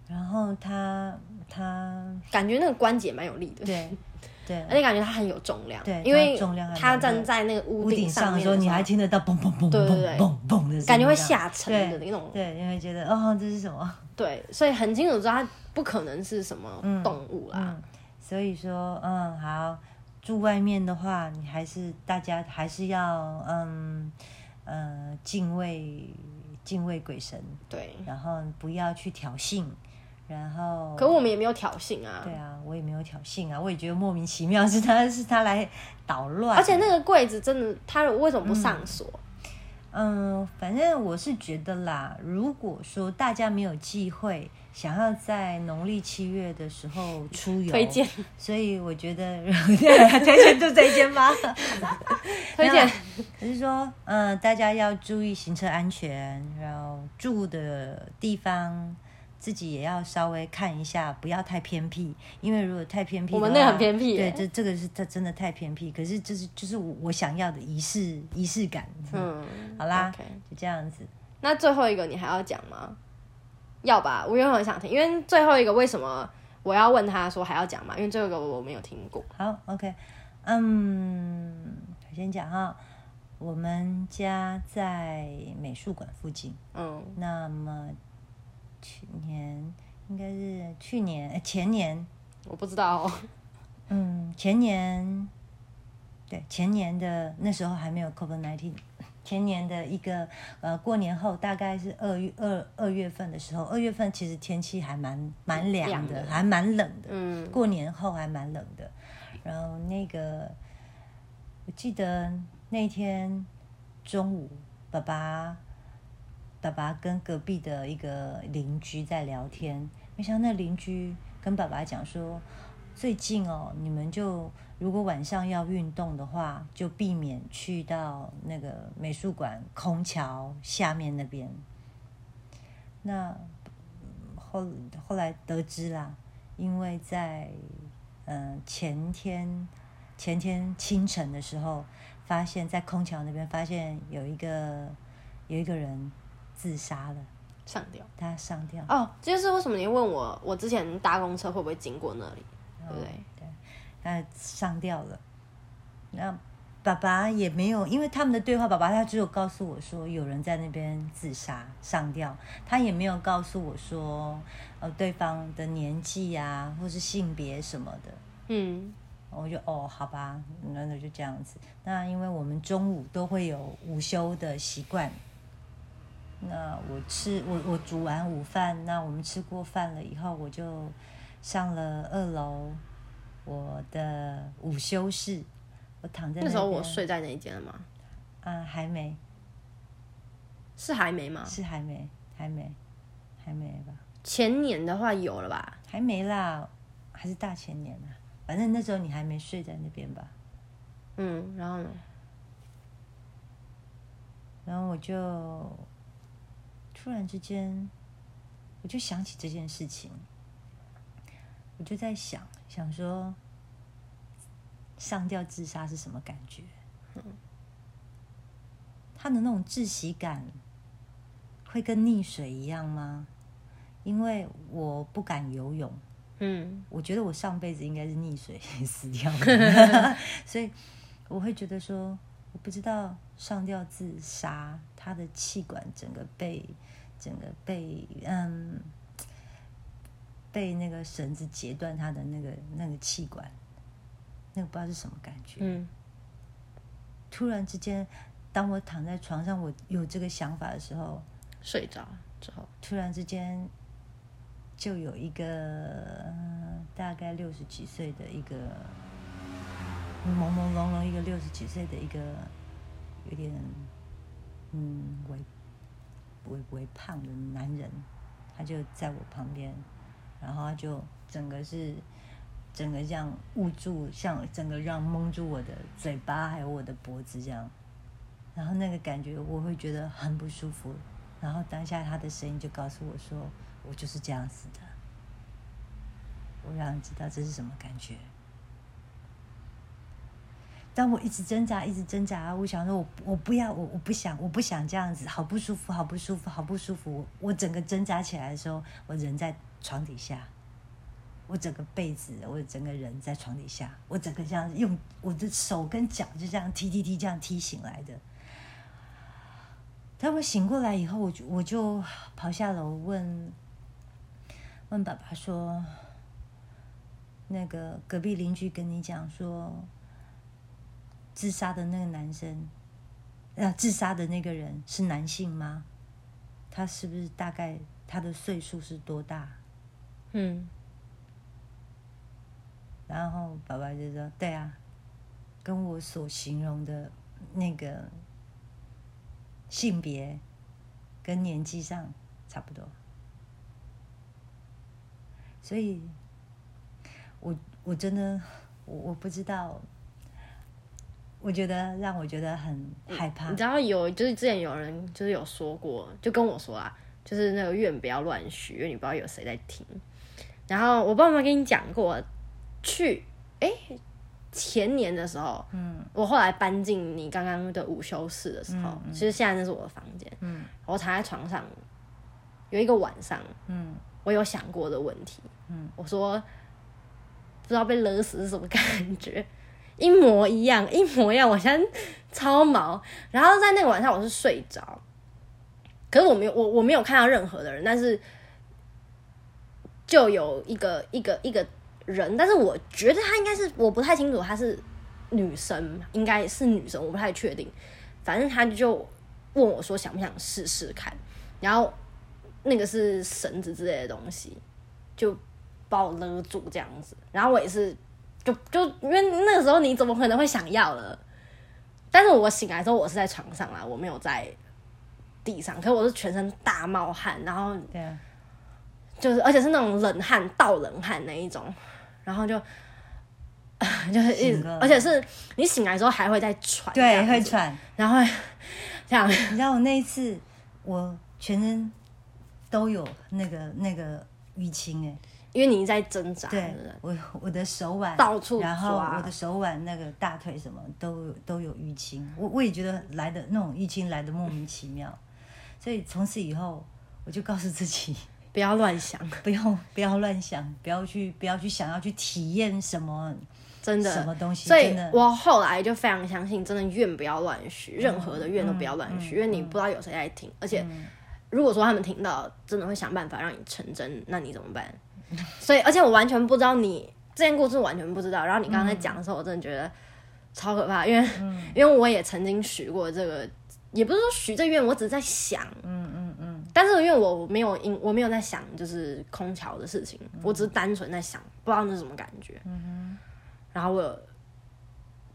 然后它它感觉那个关节蛮有力的。对对。而且感觉它很有重量，对因为它重量它站在那个屋屋顶上上的时候，你还听得到嘣嘣嘣嘣嘣嘣的声音，感觉会下沉的对那种，对，你会觉得哦，这是什么？对，所以很清楚知道它不可能是什么动物啦。嗯，所以说，嗯，好，住外面的话，你还是大家还是要嗯呃敬畏敬畏鬼神，对，然后不要去挑衅，然后可我们也没有挑衅啊。对啊，我也没有挑衅啊，我也觉得莫名其妙，是他是他来捣乱，而且那个柜子真的，他为什么不上锁？嗯，反正我是觉得啦，如果说大家没有忌讳，想要在农历七月的时候出游，推荐，所以我觉得 推荐就这一间吗？推荐，可是说，嗯、大家要注意行车安全，然后住的地方。自己也要稍微看一下，不要太偏僻，因为如果太偏僻，我们那很偏僻耶对，这这个是它真的太偏僻。可是这是就是我我想要的仪式仪式感。嗯，好啦就这样子。那最后一个你还要讲吗？要吧，我也很想听，因为最后一个为什么我要问他说还要讲嘛？因为最后一个我没有听过。好，OK，嗯，我先讲哈，我们家在美术馆附近，嗯，那么去年应该是去年、呃前年，我不知道、哦。嗯，前年，对，前年的那时候还没有 COVID nineteen，前年的一个呃过年后，大概是二月二二月份的时候，二月份其实天气还蛮蛮凉的，还蛮冷的，嗯。过年后还蛮冷的。然后那个，我记得那天中午，爸爸爸爸跟隔壁的一个邻居在聊天，没想到那邻居跟爸爸讲说，最近哦，你们就如果晚上要运动的话，就避免去到那个美术馆空桥下面那边。那嗯后后来得知啦，因为在嗯、呃前天前天清晨的时候，发现在空桥那边发现有一个有一个人自杀了，上吊。他上吊。哦，这就是为什么你问我，我之前搭公车会不会经过那里，对不对？对，他上吊了。那爸爸也没有，因为他们的对话，爸爸他只有告诉我说有人在那边自杀上吊，他也没有告诉我说呃对方的年纪呀、或是性别什么的。嗯，我就哦，好吧，那那就这样子。那因为我们中午都会有午休的习惯，那我吃我我煮完午饭，那我们吃过饭了以后，我就上了二楼我的午休室，我躺在那时候我睡在那一间了吗？啊，还没，是还没吗？是还没，还没，还没吧？前年的话有了吧？还没啦，还是大前年啊？反正那时候你还没睡在那边吧？嗯，然后呢？然后我就突然之间，我就想起这件事情，我就在想，想说上吊自杀是什么感觉？他的那种窒息感会跟溺水一样吗？因为我不敢游泳，嗯，我觉得我上辈子应该是溺水 死掉的，所以我会觉得说，我不知道上吊自杀，他的气管整个被整个被嗯被那个绳子截断他的那个那个气管，那个不知道是什么感觉。嗯，突然之间，当我躺在床上，我有这个想法的时候，睡着之后，突然之间就有一个、呃大概六十几岁的一个朦朦胧胧一个六十几岁的一个有点嗯微微微胖的男人，他就在我旁边，然后就整个是整个这样捂住，像整个让蒙住我的嘴巴还有我的脖子这样，然后那个感觉我会觉得很不舒服，然后当下他的声音就告诉我说，我就是这样子的，我让你知道这是什么感觉。当我一直挣扎，一直挣扎，我想说我我不要，我我不想，我不想这样子，好不舒服，好不舒服，好不舒服。我我整个挣扎起来的时候，我人在床底下，我整个被子，我整个人在床底下，我整个这样用我的手跟脚就这样踢踢踢，这样踢醒来的。当我醒过来以后，我就我就跑下楼问问爸爸说：“那个隔壁邻居跟你讲说，自杀的那个男生，呃，自杀的那个人是男性吗？他是不是大概他的岁数是多大？嗯然后爸爸就说：“对啊，跟我所形容的那个性别跟年纪上差不多。”所以，我我真的我我不知道，我觉得让我觉得很害怕你。知道有就是之前有人就是有说过，就跟我说啊，就是那个愿不要乱许，因为你不知道有谁在听。然后我不知道有没有跟你讲过，去哎、前年的时候，嗯。我后来搬进你刚刚的午休室的时候，嗯嗯。其实现在那是我的房间，嗯。我躺在床上，有一个晚上，嗯。我有想过的问题，嗯。我说不知道被勒死是什么感觉，一模一样，一模一样。我现在超毛，然后在那个晚上我是睡着，可是我没有我我没有看到任何的人，但是就有一个一个一个人，但是我觉得她应该是我不太清楚她是女生，应该是女生，我不太确定。反正她就问我说想不想试试看，然后那个是绳子之类的东西，就把我勒住这样子。然后我也是，就就因为那个时候你怎么可能会想要了？但是我醒来之后，我是在床上啦，我没有在地上，可是我是全身大冒汗，然后对啊，就是而且是那种冷汗、倒冷汗那一种，然后就。就是一直，而且是你醒来之后还会再喘，对，样子，会喘。然后 这样，你知道我那一次，我全身都有那个那个淤青哎，因为你在挣扎，对我我的手腕到处然后我的手腕那个大腿什么都有都有淤青，我我也觉得来的那种淤青来的莫名其妙，所以从此以后我就告诉自己。不要乱想，不要不要乱想，不要去不要去想要去体验什么真的。什么东西，所以我后来就非常相信，真的愿不要乱许，任何的愿都不要乱许，嗯因为你不知道有谁在听，而且如果说他们听到，真的会想办法让你成真，那你怎么办？所以，而且我完全不知道你这件故事，完全不知道。然后你刚刚在讲的时候，我真的觉得超可怕，因为、因为我也曾经许过这个，也不是说许这愿，我只是在想，嗯，但是因为我没有因我没有在想就是空调的事情，我只是单纯在想，不知道那是什么感觉。然后我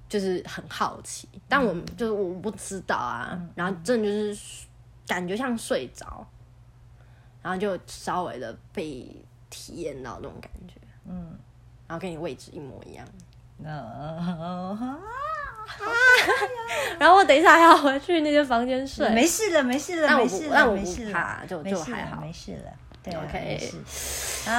就是很好奇，但我就是我不知道啊。然后真的就是感觉像睡着，然后就稍微的被体验到那种感觉，嗯，然后跟你位置一模一样。呃，然后我等一下还要回去那间房间睡。没事了，没事了，但我不没事了，但我不没事了怕就就还好没事了，对啊 OK 啊，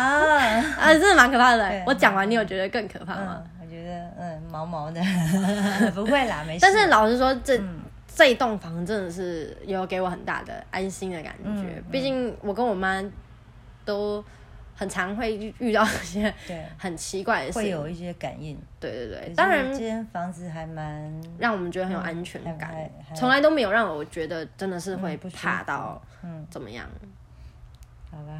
啊，真的蛮可怕的。我讲完，你有觉得更可怕吗？嗯，我觉得嗯毛毛的，不会啦，没事。但是老实说，这、嗯这一栋房真的是有给我很大的安心的感觉。嗯毕竟我跟我妈都很常会遇遇到一些对。很奇怪的事。会有一些感应，对对对，当然这间房子还蛮让我们觉得很有安全感。从来都没有让我觉得真的是会怕到嗯，怎么样。好吧，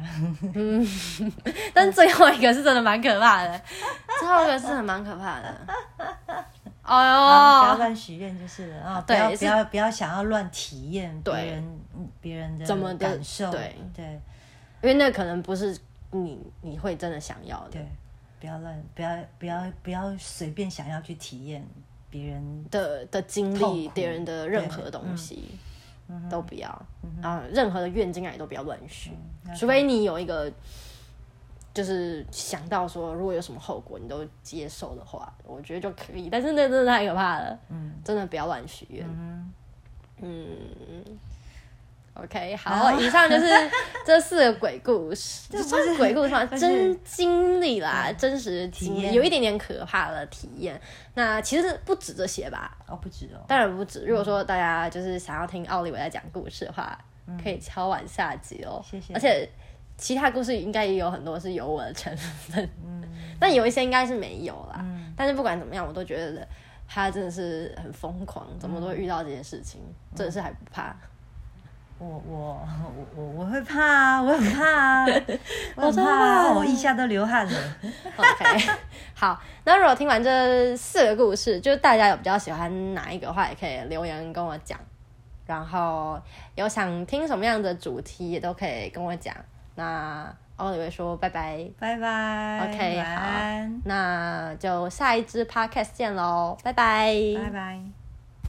嗯。但最后一个是真的蛮可怕的，最后一个是很蛮可怕的。哎呦。不要呦，乱许愿就是了。啊！不对不要不要想要乱体验别对。人别人的怎么的感受，对。对。因为那可能不是你你会真的想要的。对，不要乱不要不要不要随便想要去体验别人的的经历，别人的任何对东西嗯都不要，然后任何的愿进来都不要乱许，嗯除非你有一个。就是想到说，如果有什么后果你都接受的话，我觉得就可以。但是那真的太可怕了，嗯。真的不要乱许愿。嗯嗯，OK，好，以上就是 这四个鬼故事，这算是鬼故事吗？不是。真经历啦，真实体验有一点点可怕的体验。那其实不止这些吧，哦不止哦，当然不止。如果说大家就是想要听奥利维在讲故事的话，可以敲完下集哦。谢谢。而且其他故事应该也有很多是有我的成分，但有一些应该是没有啦。嗯。但是不管怎么样，我都觉得他真的是很疯狂，怎么都会遇到这件事情，真的是还不怕。我我我我我会怕啊，我很怕啊，我很怕啊，我一下都流汗了。OK，好，那如果听完这四个故事，就是大家有比较喜欢哪一个的话，也可以留言跟我讲。然后有想听什么样的主题，也都可以跟我讲。那奥利维说拜拜，拜拜 OK，晚安，那就下一支 Podcast 见喽，拜拜，拜拜。